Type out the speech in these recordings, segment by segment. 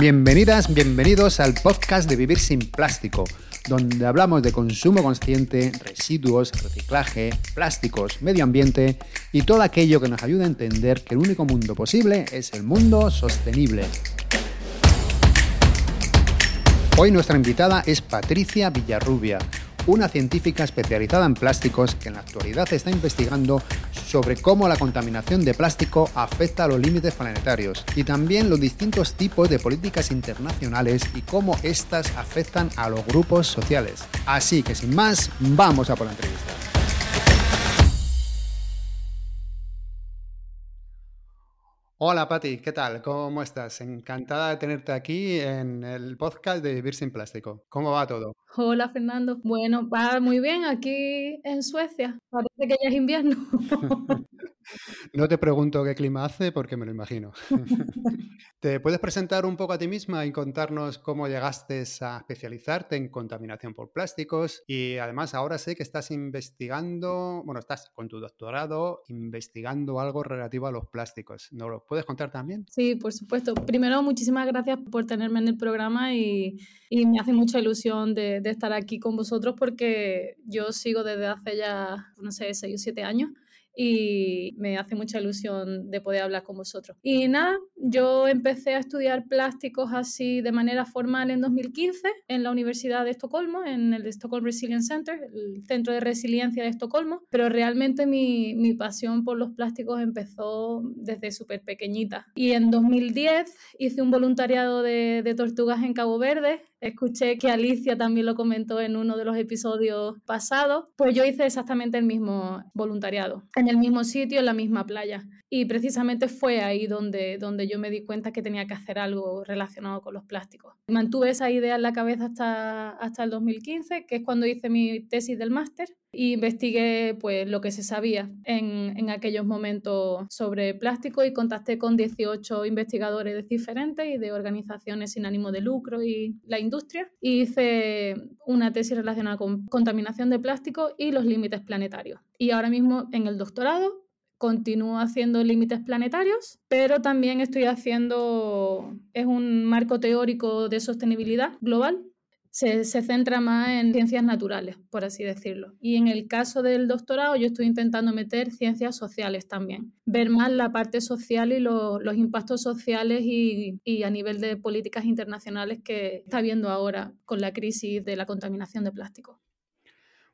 Bienvenidas, bienvenidos al podcast de Vivir sin Plástico, donde hablamos de consumo consciente, residuos, reciclaje, plásticos, medio ambiente y todo aquello que nos ayude a entender que el único mundo posible es el mundo sostenible. Hoy nuestra invitada es Patricia Villarrubia, una científica especializada en plásticos que en la actualidad está investigando sobre cómo la contaminación de plástico afecta a los límites planetarios y también los distintos tipos de políticas internacionales y cómo éstas afectan a los grupos sociales. Así que sin más, vamos a por la entrevista. Hola Patti, ¿qué tal? ¿Cómo estás? Encantada de tenerte aquí en el podcast de Vivir sin Plástico. ¿Cómo va todo? Hola Fernando. Bueno, va muy bien aquí en Suecia. Parece que ya es invierno. No te pregunto qué clima hace porque me lo imagino. ¿Te puedes presentar un poco a ti misma y contarnos cómo llegaste a especializarte en contaminación por plásticos? Y además ahora sé que estás investigando, bueno, estás con tu doctorado investigando algo relativo a los plásticos. ¿Nos lo puedes contar también? Sí, por supuesto. Primero, muchísimas gracias por tenerme en el programa y, y me hace mucha ilusión de, de estar aquí con vosotros porque yo sigo desde hace ya, no sé, seis o siete años y me hace mucha ilusión de poder hablar con vosotros. Y nada, yo empecé a estudiar plásticos así de manera formal en 2015 en la Universidad de Estocolmo, en el Stockholm Resilience Center, el Centro de Resiliencia de Estocolmo, pero realmente mi, mi pasión por los plásticos empezó desde súper pequeñita. Y en 2010 hice un voluntariado de, de tortugas en Cabo Verde escuché que Alicia también lo comentó en uno de los episodios pasados, pues yo hice exactamente el mismo voluntariado, en el mismo sitio, en la misma playa. Y precisamente fue ahí donde, donde yo me di cuenta que tenía que hacer algo relacionado con los plásticos. Mantuve esa idea en la cabeza hasta, hasta el 2015, que es cuando hice mi tesis del máster, y investigué pues, lo que se sabía en, en aquellos momentos sobre plástico y contacté con 18 investigadores diferentes y de organizaciones sin ánimo de lucro y la industria. Y hice una tesis relacionada con contaminación de plástico y los límites planetarios. Y ahora mismo en el doctorado continúo haciendo límites planetarios, pero también estoy haciendo, es un marco teórico de sostenibilidad global. Se, se, centra más en ciencias naturales, por así decirlo. Y en el caso del doctorado yo estoy intentando meter ciencias sociales también, ver más la parte social y lo, los impactos sociales y, y a nivel de políticas internacionales que está viendo ahora con la crisis de la contaminación de plástico.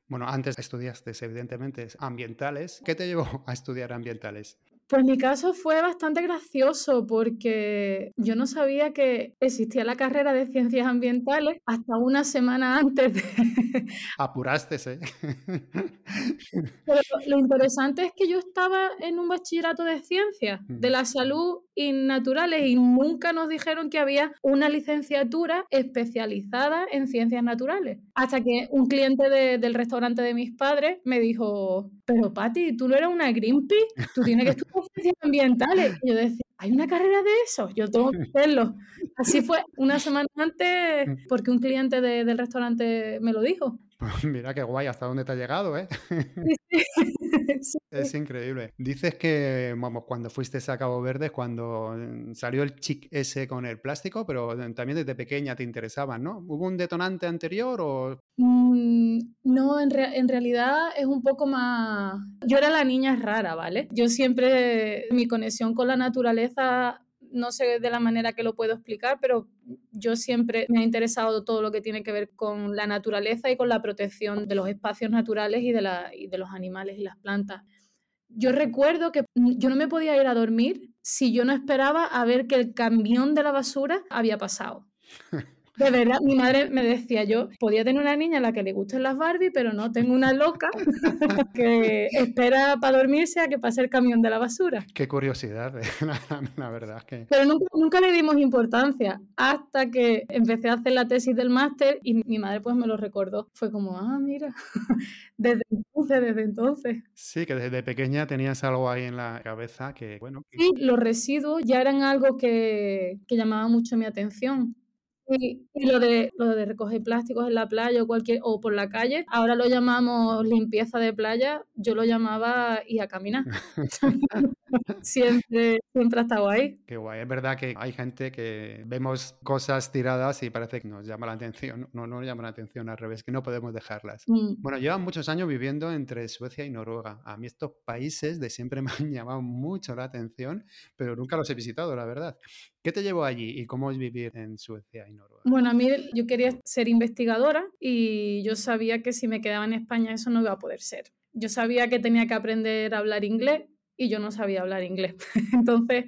Bueno, antes estudiaste evidentemente ambientales. ¿Qué te llevó a estudiar ambientales? Pues mi caso fue bastante gracioso porque yo no sabía que existía la carrera de ciencias ambientales hasta una semana antes de... Apuraste, ¿eh? Pero lo interesante es que yo estaba en un bachillerato de ciencias, de la salud y naturales, y nunca nos dijeron que había una licenciatura especializada en ciencias naturales. Hasta que un cliente de, del restaurante de mis padres me dijo, pero Patti, tú no eras una Greenpeace, tú tienes que estudiar ambientales. Yo decía, ¿hay una carrera de eso? Yo tengo que hacerlo. Así fue una semana antes porque un cliente de, del restaurante me lo dijo. Pues mira qué guay, hasta dónde te ha llegado, ¿eh? Sí, sí. sí. Es increíble. Dices que, vamos, cuando fuiste a Cabo Verde, cuando salió el chic ese con el plástico, pero también desde pequeña te interesaban, ¿no? ¿Hubo un detonante anterior o...? Mm, no, en, re en realidad es un poco más... Yo era la niña rara, ¿vale? Yo siempre, mi conexión con la naturaleza no sé de la manera que lo puedo explicar, pero yo siempre me ha interesado todo lo que tiene que ver con la naturaleza y con la protección de los espacios naturales y de, y de los animales y las plantas. Yo recuerdo que yo no me podía ir a dormir si yo no esperaba a ver que el camión de la basura había pasado. De verdad, mi madre me decía, yo podía tener una niña a la que le gusten las Barbie, pero no tengo una loca que espera para dormirse a que pase el camión de la basura. Qué curiosidad, la, la verdad. Que... Pero nunca, nunca, le dimos importancia hasta que empecé a hacer la tesis del máster y mi madre pues me lo recordó. Fue como, ah, mira, desde entonces, desde entonces. Sí, que desde pequeña tenías algo ahí en la cabeza que, bueno... Que... Sí, los residuos ya eran algo que, que llamaba mucho mi atención. Y, y, lo, de, lo de recoger plásticos en la playa o, cualquier, o por la calle, ahora lo llamamos limpieza de playa, yo lo llamaba y a caminar. siempre, siempre ha estado ahí. Qué guay. Es verdad que hay gente que vemos cosas tiradas y parece que nos llama la atención. No, no nos llama la atención al revés, que no podemos dejarlas. Mm. Bueno, llevan muchos años viviendo entre Suecia y Noruega. A mí estos países de siempre me han llamado mucho la atención, pero nunca los he visitado, la verdad. ¿Qué te llevó allí y cómo es vivir en Suecia y Noruega? Bueno, a mí yo quería ser investigadora y yo sabía que si me quedaba en España eso no iba a poder ser. Yo sabía que tenía que aprender a hablar inglés y yo no sabía hablar inglés. Entonces,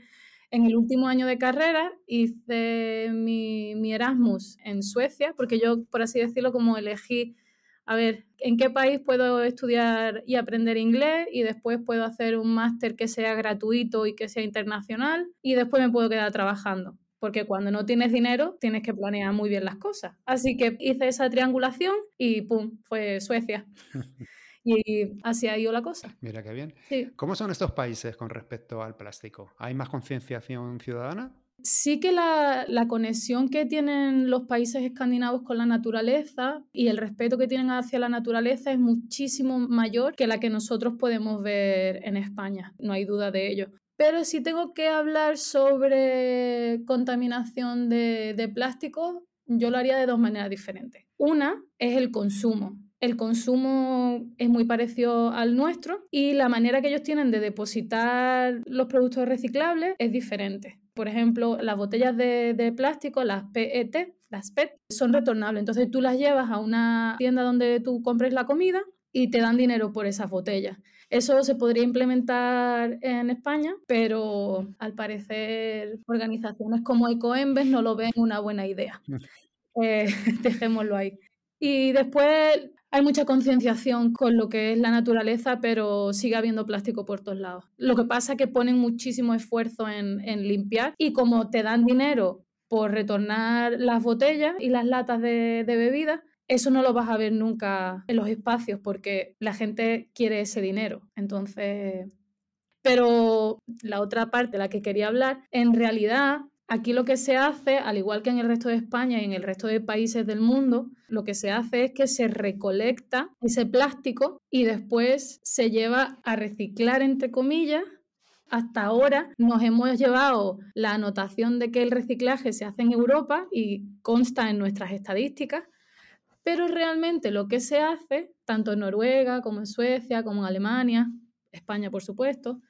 en el último año de carrera hice mi, Erasmus en Suecia, porque yo, por así decirlo, como elegí, a ver, en qué país puedo estudiar y aprender inglés y después puedo hacer un máster que sea gratuito y que sea internacional y después me puedo quedar trabajando. Porque cuando no tienes dinero tienes que planear muy bien las cosas. Así que hice esa triangulación y ¡pum! fue Suecia. y así ha ido la cosa. Mira qué bien. ¿Cómo son estos países con respecto al plástico? ¿Hay más concienciación ciudadana? Sí que la, conexión que tienen los países escandinavos con la naturaleza y el respeto que tienen hacia la naturaleza es muchísimo mayor que la que nosotros podemos ver en España, no hay duda de ello. Pero si tengo que hablar sobre contaminación de, de plástico, yo lo haría de dos maneras diferentes. Una es el consumo el consumo es muy parecido al nuestro y la manera que ellos tienen de depositar los productos reciclables es diferente. Por ejemplo, las botellas de, plástico, las PET, las PET, son retornables. Entonces tú las llevas a una tienda donde tú compres la comida y te dan dinero por esas botellas. Eso se podría implementar en España, pero al parecer organizaciones como Ecoembes no lo ven una buena idea. Eh, dejémoslo ahí. Y después hay mucha concienciación con lo que es la naturaleza, pero sigue habiendo plástico por todos lados. Lo que pasa es que ponen muchísimo esfuerzo en, limpiar y como te dan dinero por retornar las botellas y las latas de, de bebida, eso no lo vas a ver nunca en los espacios porque la gente quiere ese dinero. Entonces, pero la otra parte, la que quería hablar, en realidad Aquí lo que se hace, al igual que en el resto de España y en el resto de países del mundo, lo que se hace es que se recolecta ese plástico y después se lleva a reciclar, entre comillas. Hasta ahora nos hemos llevado la anotación de que el reciclaje se hace en Europa y consta en nuestras estadísticas, pero realmente lo que se hace, tanto en Noruega como en Suecia, como en Alemania, España por supuesto,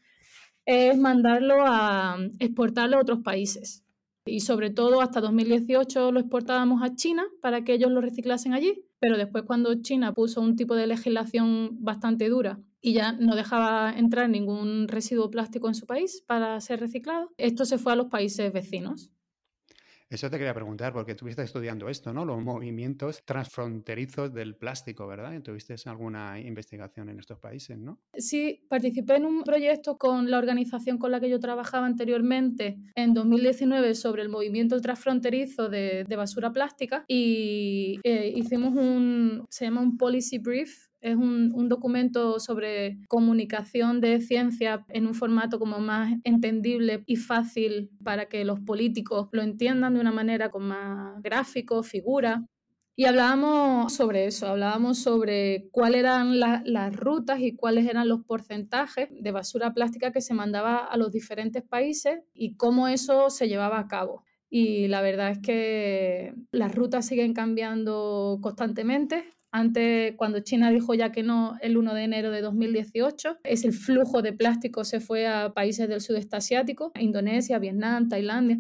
es mandarlo a exportarlo a otros países y sobre todo hasta 2018 lo exportábamos a China para que ellos lo reciclasen allí, pero después cuando China puso un tipo de legislación bastante dura y ya no dejaba entrar ningún residuo plástico en su país para ser reciclado, esto se fue a los países vecinos. Eso te quería preguntar, porque estuviste estudiando esto, ¿no? Los movimientos transfronterizos del plástico, ¿verdad? ¿Tuviste alguna investigación en estos países, no? Sí, participé en un proyecto con la organización con la que yo trabajaba anteriormente en 2019 sobre el movimiento transfronterizo de, basura plástica y eh, hicimos un, se llama un policy brief es un, documento sobre comunicación de ciencia en un formato como más entendible y fácil para que los políticos lo entiendan de una manera con más gráfico, figura. Y hablábamos sobre eso, hablábamos sobre cuáles eran las rutas y cuáles eran los porcentajes de basura plástica que se mandaba a los diferentes países y cómo eso se llevaba a cabo. Y la verdad es que las rutas siguen cambiando constantemente. Antes, cuando China dijo ya que no el 1 de enero de 2018, es el flujo de plástico se fue a países del sudeste asiático, Indonesia, Vietnam, Tailandia.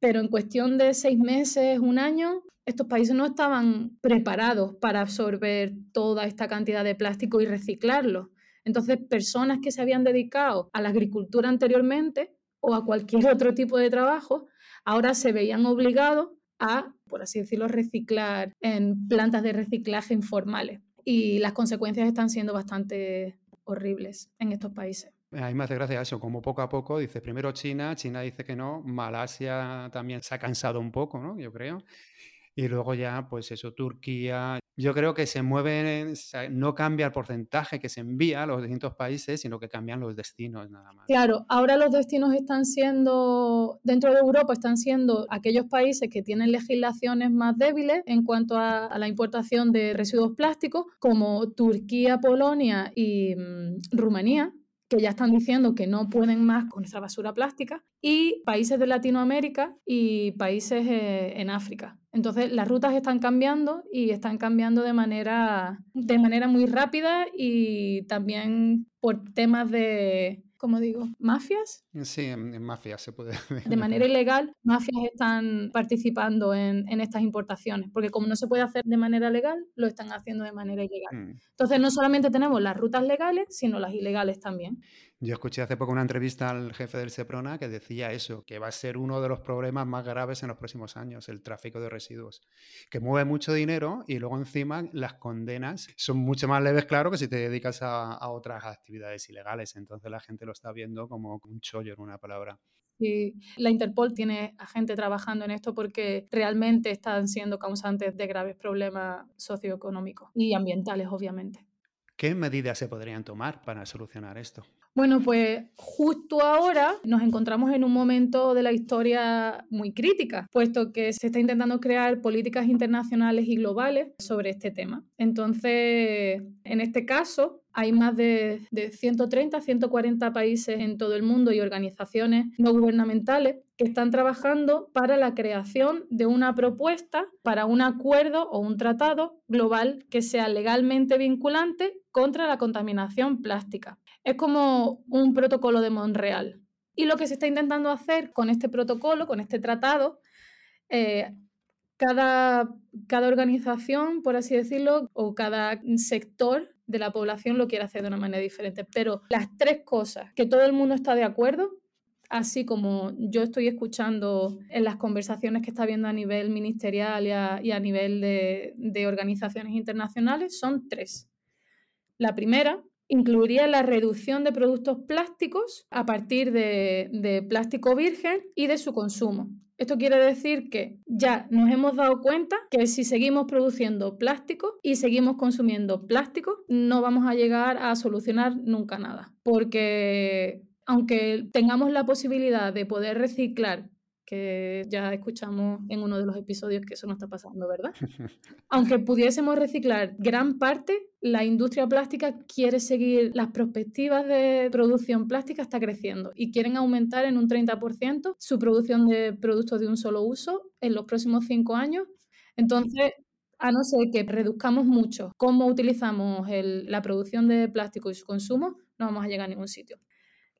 Pero en cuestión de seis meses, un año, estos países no estaban preparados para absorber toda esta cantidad de plástico y reciclarlo. Entonces, personas que se habían dedicado a la agricultura anteriormente o a cualquier otro tipo de trabajo, ahora se veían obligados a, por así decirlo, reciclar en plantas de reciclaje informales. Y las consecuencias están siendo bastante horribles en estos países. A mí me hace gracia eso, como poco a poco dice primero China, China dice que no, Malasia también se ha cansado un poco, ¿no? Yo creo. Y luego ya, pues eso, Turquía. Yo creo que se mueven, no cambia el porcentaje que se envía a los distintos países, sino que cambian los destinos nada más. Claro, ahora los destinos están siendo, dentro de Europa, están siendo aquellos países que tienen legislaciones más débiles en cuanto a, la importación de residuos plásticos, como Turquía, Polonia y mm, Rumanía que ya están diciendo que no pueden más con nuestra basura plástica, y países de Latinoamérica y países eh, en África. Entonces, las rutas están cambiando y están cambiando de manera, de manera muy rápida y también por temas de, como digo, mafias. Sí, en, mafias se puede De manera ilegal, mafias están participando en, en, estas importaciones, porque como no se puede hacer de manera legal, lo están haciendo de manera ilegal. Mm. Entonces, no solamente tenemos las rutas legales, sino las ilegales también. Yo escuché hace poco una entrevista al jefe del SEPRONA que decía eso, que va a ser uno de los problemas más graves en los próximos años, el tráfico de residuos, que mueve mucho dinero y luego encima las condenas son mucho más leves, claro, que si te dedicas a, otras actividades ilegales. Entonces la gente lo está viendo como un chollo en una palabra. Sí, la Interpol tiene a gente trabajando en esto porque realmente están siendo causantes de graves problemas socioeconómicos y ambientales, obviamente. ¿Qué medidas se podrían tomar para solucionar esto? Bueno, pues justo ahora nos encontramos en un momento de la historia muy crítica, puesto que se está intentando crear políticas internacionales y globales sobre este tema. Entonces, en este caso, hay más de, 130, 140 países en todo el mundo y organizaciones no gubernamentales que están trabajando para la creación de una propuesta para un acuerdo o un tratado global que sea legalmente vinculante contra la contaminación plástica. Es como un protocolo de Montreal. Y lo que se está intentando hacer con este protocolo, con este tratado, eh, cada, cada organización, por así decirlo, o cada sector de la población lo quiere hacer de una manera diferente. Pero las tres cosas que todo el mundo está de acuerdo, así como yo estoy escuchando en las conversaciones que está habiendo a nivel ministerial y a, nivel de, de organizaciones internacionales, son tres. La primera incluiría la reducción de productos plásticos a partir de, plástico virgen y de su consumo. Esto quiere decir que ya nos hemos dado cuenta que si seguimos produciendo plástico y seguimos consumiendo plástico, no vamos a llegar a solucionar nunca nada. Porque aunque tengamos la posibilidad de poder reciclar que ya escuchamos en uno de los episodios que eso no está pasando, ¿verdad? Aunque pudiésemos reciclar gran parte, la industria plástica quiere seguir, las perspectivas de producción plástica está creciendo y quieren aumentar en un 30% su producción de productos de un solo uso en los próximos cinco años. Entonces, a no ser que reduzcamos mucho cómo utilizamos la producción de plástico y su consumo, no vamos a llegar a ningún sitio.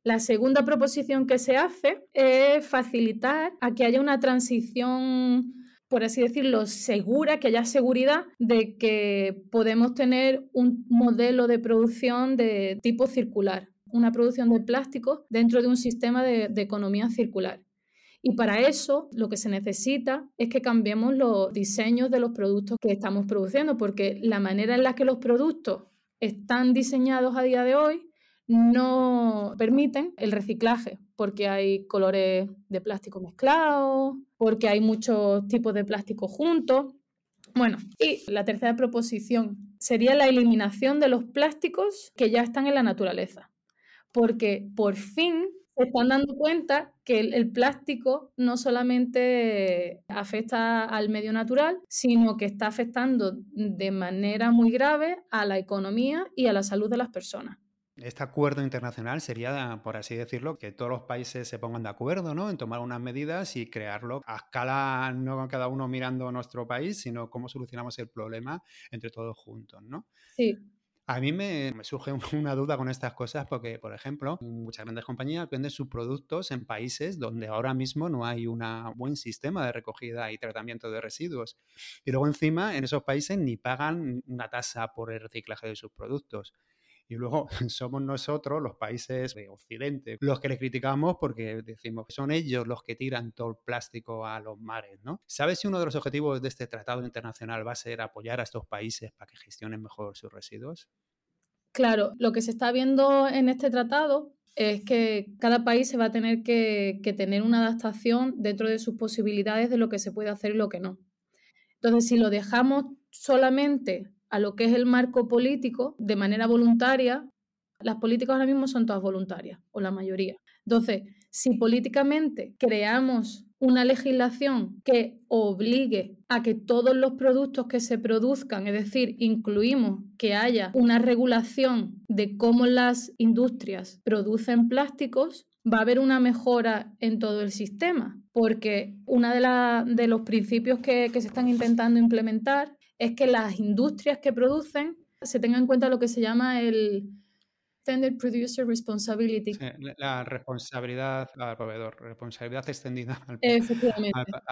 La segunda proposición que se hace es facilitar a que haya una transición por así decirlo, segura, que haya seguridad de que podemos tener un modelo de producción de tipo circular, una producción de plástico dentro de un sistema de, economía circular. Y para eso lo que se necesita es que cambiemos los diseños de los productos que estamos produciendo, porque la manera en la que los productos están diseñados a día de hoy no permiten el reciclaje porque hay colores de plástico mezclados, porque hay muchos tipos de plástico juntos. Bueno, y la tercera proposición sería la eliminación de los plásticos que ya están en la naturaleza, porque por fin se están dando cuenta que el, plástico no solamente afecta al medio natural, sino que está afectando de manera muy grave a la economía y a la salud de las personas. Este acuerdo internacional sería, por así decirlo, que todos los países se pongan de acuerdo ¿no? en tomar unas medidas y crearlo a escala, no cada uno mirando nuestro país, sino cómo solucionamos el problema entre todos juntos. ¿no? Sí. A mí me, surge una duda con estas cosas porque, por ejemplo, muchas grandes compañías venden sus productos en países donde ahora mismo no hay un buen sistema de recogida y tratamiento de residuos. Y luego encima en esos países ni pagan una tasa por el reciclaje de sus productos. Y luego somos nosotros, los países de Occidente, los que les criticamos porque decimos que son ellos los que tiran todo el plástico a los mares, ¿no? ¿Sabes si uno de los objetivos de este tratado internacional va a ser apoyar a estos países para que gestionen mejor sus residuos? Claro, lo que se está viendo en este tratado es que cada país se va a tener que, que, tener una adaptación dentro de sus posibilidades de lo que se puede hacer y lo que no. Entonces, si lo dejamos solamente a lo que es el marco político de manera voluntaria, las políticas ahora mismo son todas voluntarias, o la mayoría. Entonces, si políticamente creamos una legislación que obligue a que todos los productos que se produzcan, es decir, incluimos que haya una regulación de cómo las industrias producen plásticos, va a haber una mejora en todo el sistema, porque uno de, de, los principios que, que se están intentando implementar es que las industrias que producen se tengan en cuenta lo que se llama el Extended Producer Responsibility. la responsabilidad al proveedor, responsabilidad extendida al,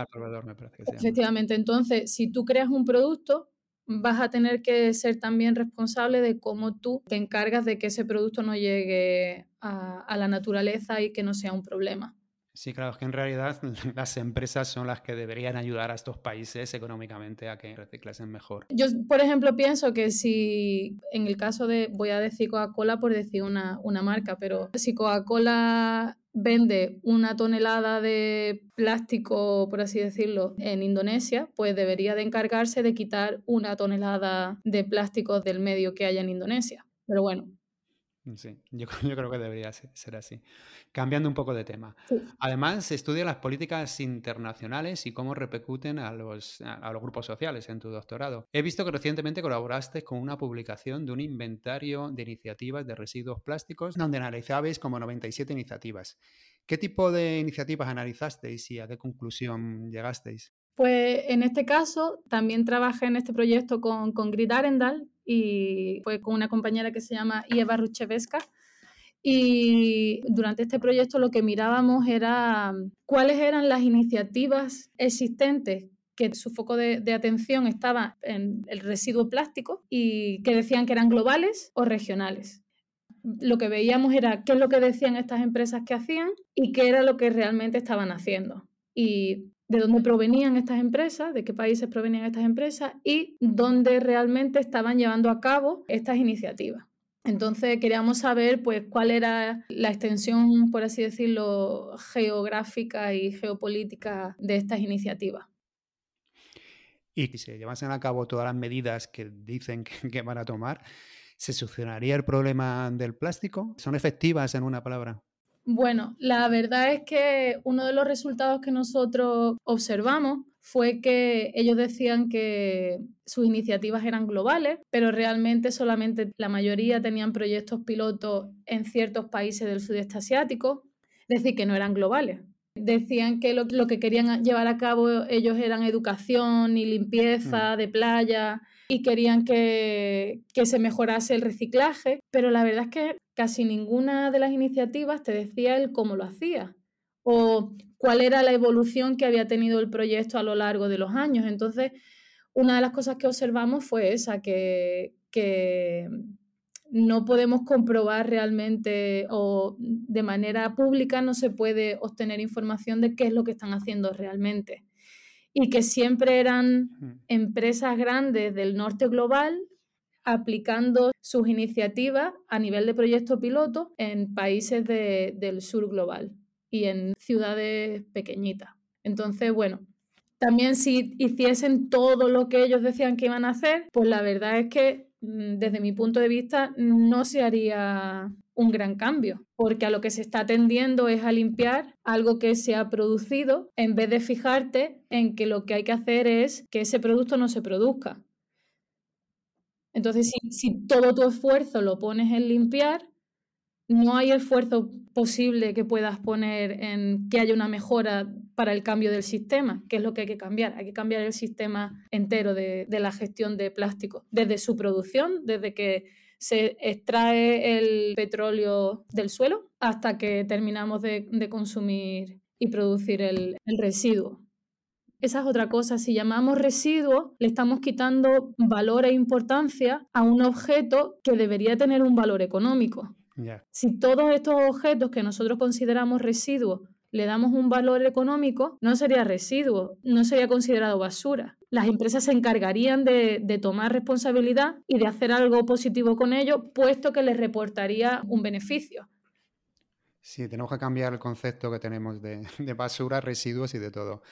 proveedor, me parece. Que Efectivamente, entonces, si tú creas un producto, vas a tener que ser también responsable de cómo tú te encargas de que ese producto no llegue a la naturaleza y que no sea un problema. Sí, claro, es que en realidad las empresas son las que deberían ayudar a estos países económicamente a que reciclasen mejor. Yo, por ejemplo, pienso que si en el caso de, voy a decir Coca-Cola por decir una, una marca, pero si Coca-Cola vende una tonelada de plástico, por así decirlo, en Indonesia, pues debería de encargarse de quitar una tonelada de plástico del medio que haya en Indonesia. Pero bueno, Sí, yo, creo que debería ser, así. Cambiando un poco de tema. Además, se estudia las políticas internacionales y cómo repercuten a los, a los grupos sociales en tu doctorado. He visto que recientemente colaboraste con una publicación de un inventario de iniciativas de residuos plásticos donde analizabais como 97 iniciativas. ¿Qué tipo de iniciativas analizasteis y a qué conclusión llegasteis? Pues en este caso también trabajé en este proyecto con, con Grid Arendal, y fue con una compañera que se llama Ieva Rucheveska. Y durante este proyecto lo que mirábamos era cuáles eran las iniciativas existentes que su foco de, de, atención estaba en el residuo plástico y que decían que eran globales o regionales. Lo que veíamos era qué es lo que decían estas empresas que hacían y qué era lo que realmente estaban haciendo. Y de dónde provenían estas empresas, de qué países provenían estas empresas y dónde realmente estaban llevando a cabo estas iniciativas. Entonces queríamos saber pues cuál era la extensión, por así decirlo, geográfica y geopolítica de estas iniciativas. Y si se llevasen a cabo todas las medidas que dicen que, que van a tomar, ¿se solucionaría el problema del plástico? ¿Son efectivas en una palabra? Bueno, la verdad es que uno de los resultados que nosotros observamos fue que ellos decían que sus iniciativas eran globales, pero realmente solamente la mayoría tenían proyectos pilotos en ciertos países del sudeste asiático, es decir, que no eran globales. Decían que lo, que querían llevar a cabo ellos eran educación y limpieza mm. de playa y querían que, que se mejorase el reciclaje, pero la verdad es que casi ninguna de las iniciativas te decía el cómo lo hacía o cuál era la evolución que había tenido el proyecto a lo largo de los años. Entonces, una de las cosas que observamos fue esa, que, que no podemos comprobar realmente o de manera pública no se puede obtener información de qué es lo que están haciendo realmente. Y que siempre eran empresas grandes del norte global aplicando sus iniciativas a nivel de proyecto piloto en países del sur global y en ciudades pequeñitas. Entonces, bueno, también si hiciesen todo lo que ellos decían que iban a hacer, pues la verdad es que desde mi punto de vista no se haría un gran cambio, porque a lo que se está atendiendo es a limpiar algo que se ha producido en vez de fijarte en que lo que hay que hacer es que ese producto no se produzca. Entonces, si, todo tu esfuerzo lo pones en limpiar, no hay esfuerzo posible que puedas poner en que haya una mejora para el cambio del sistema, que es lo que hay que cambiar. Hay que cambiar el sistema entero de, la gestión de plástico, desde su producción, desde que se extrae el petróleo del suelo hasta que terminamos de, consumir y producir el residuo. Esa es otra cosa. Si llamamos residuo, le estamos quitando valor e importancia a un objeto que debería tener un valor económico. Si todos estos objetos que nosotros consideramos residuos le damos un valor económico, no sería residuo, no sería considerado basura. Las empresas se encargarían de, de, tomar responsabilidad y de hacer algo positivo con ello, puesto que les reportaría un beneficio. Sí, tenemos que cambiar el concepto que tenemos de, basura, residuos y de todo.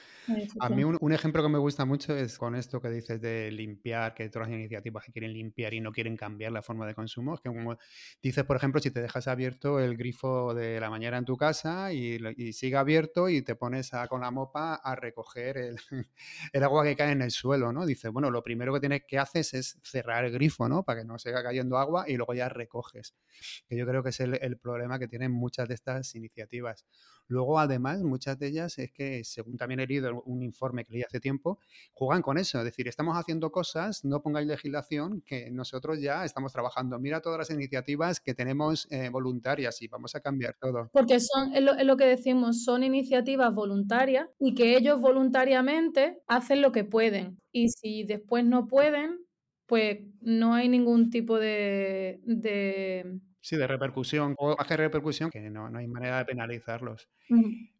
A mí un, ejemplo que me gusta mucho es con esto que dices de limpiar, que todas las iniciativas que quieren limpiar y no quieren cambiar la forma de consumo. Es que como dices, por ejemplo, si te dejas abierto el grifo de la mañana en tu casa y, sigue abierto y te pones con la mopa a recoger el, el, agua que cae en el suelo, ¿no? Dices, bueno, lo primero que tienes que haces es cerrar el grifo, ¿no? Para que no siga cayendo agua y luego ya recoges. Que yo creo que es el, el problema que tienen muchas de estas iniciativas. Luego, además, muchas de ellas es que, según también he leído un informe que leí hace tiempo, juegan con eso. Es decir, estamos haciendo cosas, no pongáis legislación, que nosotros ya estamos trabajando. Mira todas las iniciativas que tenemos eh, voluntarias y vamos a cambiar todo. Porque son, es lo, que decimos, son iniciativas voluntarias y que ellos voluntariamente hacen lo que pueden. Y si después no pueden, pues no hay ningún tipo de Sí, de repercusión, o más que repercusión, que no, hay manera de penalizarlos.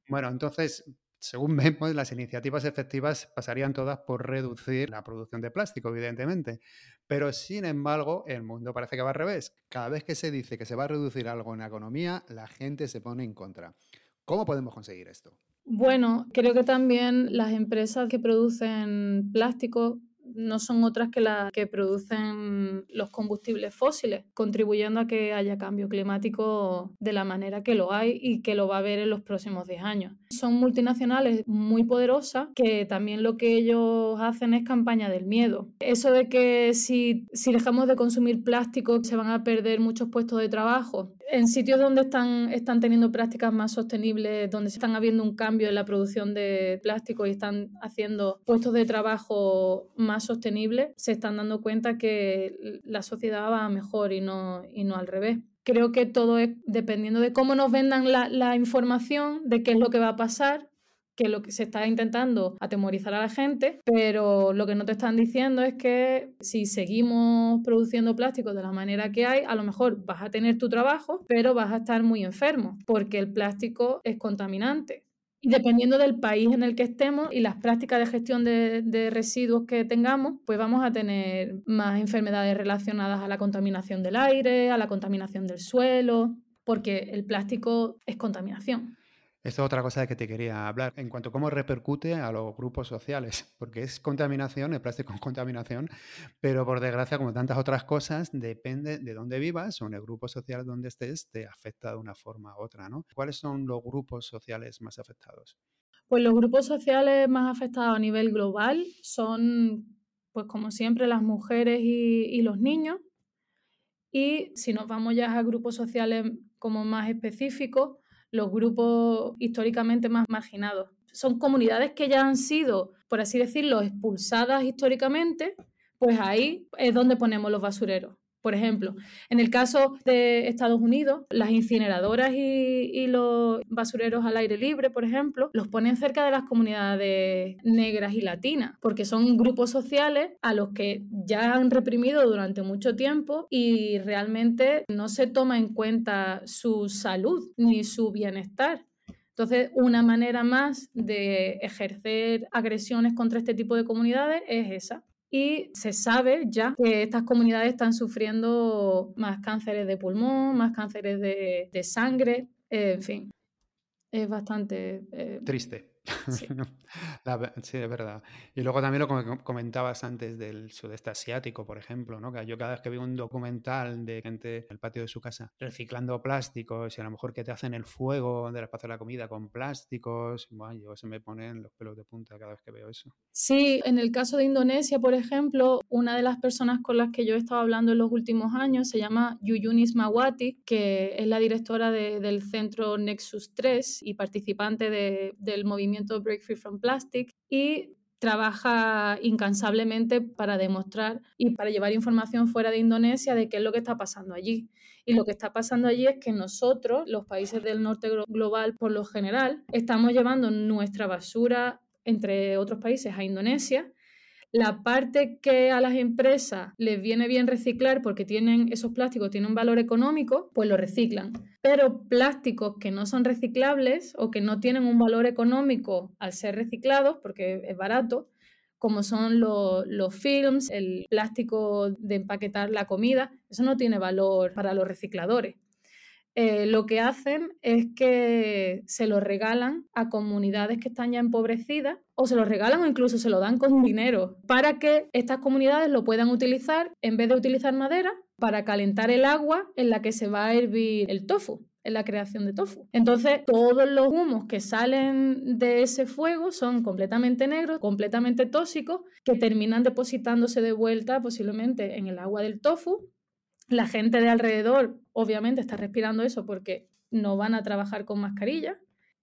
Bueno, entonces, según vemos, las iniciativas efectivas pasarían todas por reducir la producción de plástico, evidentemente. Pero, sin embargo, el mundo parece que va al revés. Cada vez que se dice que se va a reducir algo en la economía, la gente se pone en contra. ¿Cómo podemos conseguir esto? Bueno, creo que también las empresas que producen plástico no son otras que las que producen los combustibles fósiles, contribuyendo a que haya cambio climático de la manera que lo hay y que lo va a haber en los próximos 10 años. Son multinacionales muy poderosas que también lo que ellos hacen es campaña del miedo. Eso de que si, si dejamos de consumir plástico se van a perder muchos puestos de trabajo. En sitios donde están, están teniendo prácticas más sostenibles, donde se están habiendo un cambio en la producción de plástico y están haciendo puestos de trabajo más sostenible, se están dando cuenta que la sociedad va mejor y no, y no al revés. Creo que todo es dependiendo de cómo nos vendan la, la información de qué es lo que va a pasar, que lo que se está intentando atemorizar a la gente, pero lo que no te están diciendo es que si seguimos produciendo plástico de la manera que hay, a lo mejor vas a tener tu trabajo, pero vas a estar muy enfermo, porque el plástico es contaminante. Y dependiendo del país en el que estemos y las prácticas de gestión de, residuos que tengamos, pues vamos a tener más enfermedades relacionadas a la contaminación del aire, a la contaminación del suelo, porque el plástico es contaminación. Esto es otra cosa de que te quería hablar, en cuanto a cómo repercute a los grupos sociales, porque es contaminación, el plástico es contaminación, pero por desgracia, como tantas otras cosas, depende de dónde vivas o en el grupo social donde estés, te afecta de una forma u otra, ¿no? ¿Cuáles son los grupos sociales más afectados? Pues los grupos sociales más afectados a nivel global son, pues como siempre, las mujeres y, y los niños. Y si nos vamos ya a grupos sociales como más específicos, los grupos históricamente más marginados. Son comunidades que ya han sido, por así decirlo, expulsadas históricamente, pues ahí es donde ponemos los basureros. Por ejemplo, en el caso de Estados Unidos, las incineradoras y, los basureros al aire libre, por ejemplo, los ponen cerca de las comunidades negras y latinas, porque son grupos sociales a los que ya han reprimido durante mucho tiempo y realmente no se toma en cuenta su salud ni su bienestar. Entonces, una manera más de ejercer agresiones contra este tipo de comunidades es esa, y se sabe ya que estas comunidades están sufriendo más cánceres de pulmón, más cánceres de, sangre, en fin, es bastante... Eh, Triste. Sí. sí, es verdad. Y luego también lo que comentabas antes del sudeste asiático, por ejemplo, ¿no? Que yo cada vez que veo un documental de gente en el patio de su casa reciclando plásticos y a lo mejor que te hacen el fuego del espacio de la comida con plásticos, bueno, se me ponen los pelos de punta cada vez que veo eso. Sí, en el caso de Indonesia, por ejemplo, una de las personas con las que yo he estado hablando en los últimos años se llama Yuyunis Mawati, que es la directora del centro Nexus 3 y participante del movimiento Break Free from Plastic y trabaja incansablemente para demostrar y para llevar información fuera de Indonesia de qué es lo que está pasando allí. Y lo que está pasando allí es que nosotros, los países del norte global por lo general, estamos llevando nuestra basura, entre otros países, a Indonesia la parte que a las empresas les viene bien reciclar porque tienen esos plásticos, tienen un valor económico, pues lo reciclan. Pero plásticos que no son reciclables o que no tienen un valor económico al ser reciclados, porque es barato, como son los, los films, el plástico de empaquetar la comida, eso no tiene valor para los recicladores. Eh, lo que hacen es que se lo regalan a comunidades que están ya empobrecidas o se lo regalan o incluso se lo dan con dinero para que estas comunidades lo puedan utilizar en vez de utilizar madera para calentar el agua en la que se va a hervir el tofu en la creación de tofu. Entonces, todos los humos que salen de ese fuego son completamente negros, completamente tóxicos, que terminan depositándose de vuelta posiblemente en el agua del tofu la gente de alrededor obviamente está respirando eso porque no van a trabajar con mascarilla.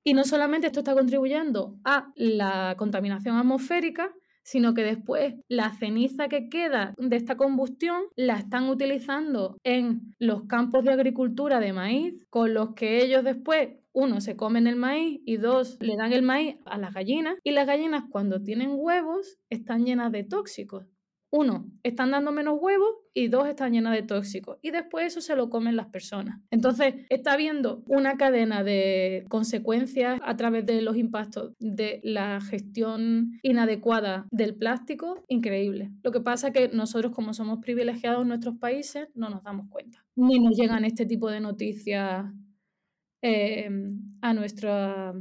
Y no solamente esto está contribuyendo a la contaminación atmosférica, sino que después la ceniza que queda de esta combustión la están utilizando en los campos de agricultura de maíz, con los que ellos después, uno, se comen el maíz y dos, le dan el maíz a las gallinas. Y las gallinas cuando tienen huevos están llenas de tóxicos uno, están dando menos huevos y dos, están llenas de tóxicos. Y después eso se lo comen las personas. Entonces, está habiendo una cadena de consecuencias a través de los impactos de la gestión inadecuada del plástico increíble. Lo que pasa es que nosotros, como somos privilegiados en nuestros países, no nos damos cuenta. Ni nos llegan este tipo de noticias eh, a, nuestra,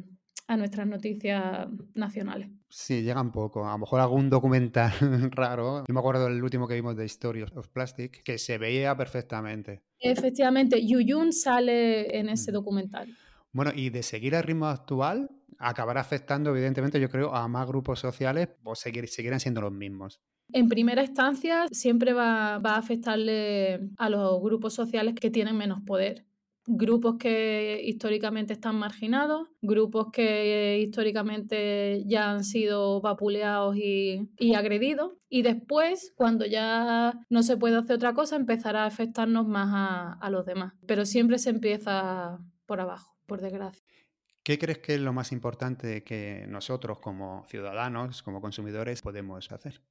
a nuestras noticias nacionales. Sí, llegan poco. A lo mejor algún documental raro. Yo me acuerdo del último que vimos de History of Plastic, que se veía perfectamente. Efectivamente, Yuyun sale en ese documental. Bueno, y de seguir el ritmo actual, acabará afectando, evidentemente, yo creo, a más grupos sociales o seguir, seguirán siendo los mismos. En primera instancia, siempre va, va a afectarle a los grupos sociales que tienen menos poder grupos que históricamente están marginados, grupos que históricamente ya han sido vapuleados y, agredidos, y después, cuando ya no se puede hacer otra cosa, empezará a afectarnos más a, a los demás. Pero siempre se empieza por abajo, por desgracia. ¿Qué crees que es lo más importante que nosotros como ciudadanos, como consumidores, podemos hacer?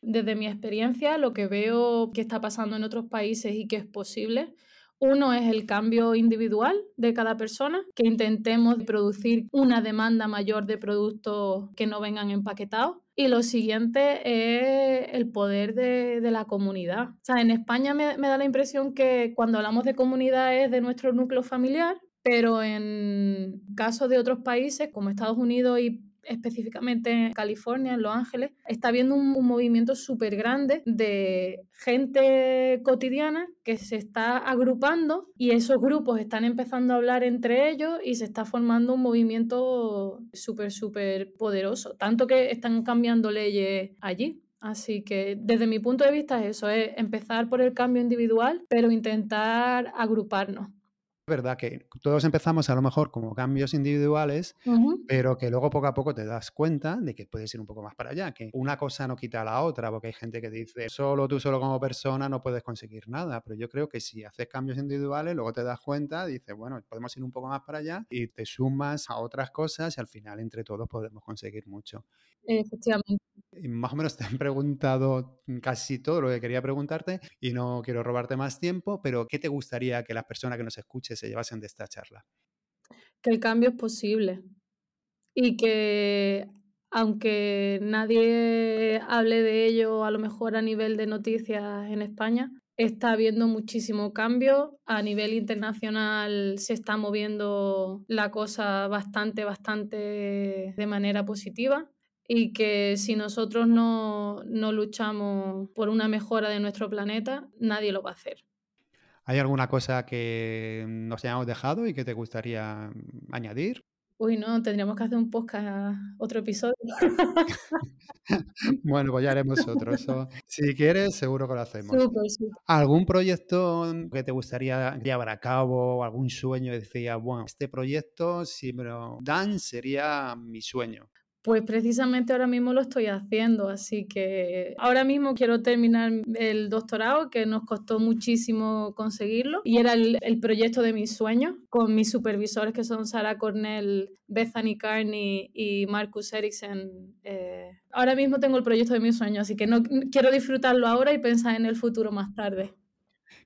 Desde mi experiencia, lo que veo que está pasando en otros países y que es posible uno es el cambio individual de cada persona, que intentemos producir una demanda mayor de productos que no vengan empaquetados. Y lo siguiente es el poder de, la comunidad. O sea, en España me, me da la impresión que cuando hablamos de comunidad es de nuestro núcleo familiar, pero en casos de otros países como Estados Unidos y específicamente en California, en Los Ángeles, está habiendo un, movimiento súper grande de gente cotidiana que se está agrupando y esos grupos están empezando a hablar entre ellos y se está formando un movimiento súper, súper poderoso, tanto que están cambiando leyes allí. Así que desde mi punto de vista eso, es empezar por el cambio individual, pero intentar agruparnos verdad que todos empezamos a lo mejor como cambios individuales, pero que luego poco a poco te das cuenta de que puedes ir un poco más para allá, que una cosa no quita a la otra, porque hay gente que dice, solo tú solo como persona no puedes conseguir nada, pero yo creo que si haces cambios individuales, luego te das cuenta, dices, bueno, podemos ir un poco más para allá y te sumas a otras cosas y al final entre todos podemos conseguir mucho. Efectivamente. Y más o menos te han preguntado casi todo lo que quería preguntarte y no quiero robarte más tiempo, pero ¿qué te gustaría que las personas que nos escuchen se llevasen de esta charla? Que el cambio es posible y que aunque nadie hable de ello a lo mejor a nivel de noticias en España, está habiendo muchísimo cambio. A nivel internacional se está moviendo la cosa bastante, bastante de manera positiva y que si nosotros no, no luchamos por una mejora de nuestro planeta, nadie lo va a hacer. ¿Hay alguna cosa que nos hayamos dejado y que te gustaría añadir? Uy, no, tendríamos que hacer un podcast, otro episodio. bueno, pues ya haremos otro. si quieres, seguro que lo hacemos. ¿Algún proyecto que te gustaría llevar a cabo? ¿Algún sueño? Decía, bueno, este proyecto, si me lo dan, sería mi sueño. Pues precisamente ahora mismo lo estoy haciendo, así que ahora mismo quiero terminar el doctorado, que nos costó muchísimo conseguirlo, y era el, proyecto de mis sueños, con mis supervisores que son Sara Cornell, Bethany Carney y Marcus Eriksen. Eh, ahora mismo tengo el proyecto de mis sueños, así que no quiero disfrutarlo ahora y pensar en el futuro más tarde.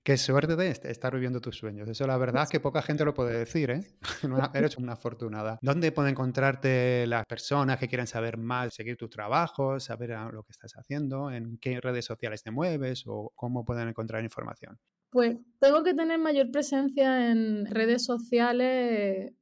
Qué suerte de estar viviendo tus sueños. Eso la verdad es que poca gente lo puede decir, ¿eh? Eres una afortunada. ¿Dónde pueden encontrarte las personas que quieran saber más, seguir tus trabajos, saber lo que estás haciendo, en qué redes sociales te mueves o cómo pueden encontrar información? Pues tengo que tener mayor presencia en redes sociales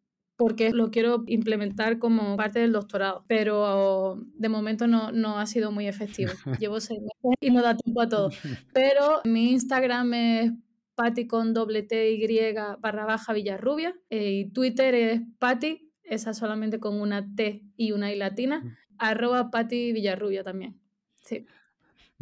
porque lo quiero implementar como parte del doctorado, pero de momento no, no ha sido muy efectivo. Llevo seis meses y no da tiempo a todo. Pero mi Instagram es pati con doble T y barra baja Villarrubia eh, y Twitter es pati, esa solamente con una T y una I latina, arroba pati Villarrubia también. Sí.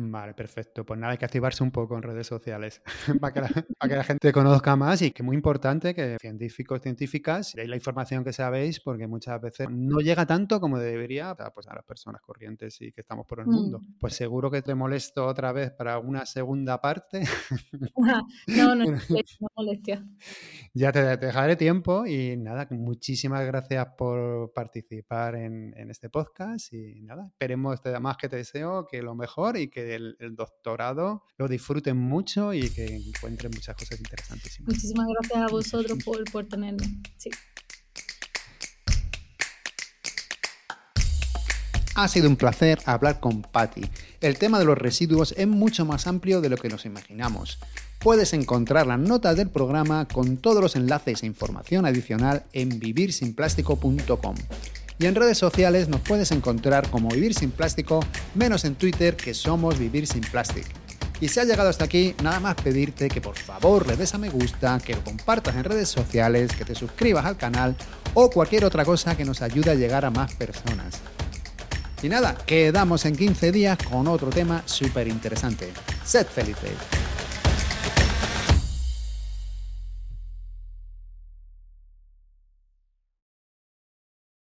Vale, perfecto. Pues nada, hay que activarse un poco en redes sociales para, que la, para, que la, gente conozca más y que es muy importante que científicos, científicas, deis la información que sabéis porque muchas veces no llega tanto como debería pues, a las personas corrientes y que estamos por el mundo. Mm. Pues seguro que te molesto otra vez para una segunda parte. no, no, no, molestia. Ya te, dejaré tiempo y nada, muchísimas gracias por participar en, en este podcast y nada, esperemos más que te deseo que lo mejor y que el, doctorado lo disfruten mucho y que encuentren muchas cosas interesantes. Muchísimas gracias a vosotros por, por tenerme. Sí. Ha sido un placer hablar con Patty. El tema de los residuos es mucho más amplio de lo que nos imaginamos. Puedes encontrar las notas del programa con todos los enlaces e información adicional en vivirsinplástico.com. Y en redes sociales nos puedes encontrar como Vivir Sin Plástico, menos en Twitter que somos Vivir Sin Plástico. Y si has llegado hasta aquí, nada más pedirte que por favor le des a me gusta, que lo compartas en redes sociales, que te suscribas al canal o cualquier otra cosa que nos ayude a llegar a más personas. Y nada, quedamos en 15 días con otro tema súper interesante. Sed felices.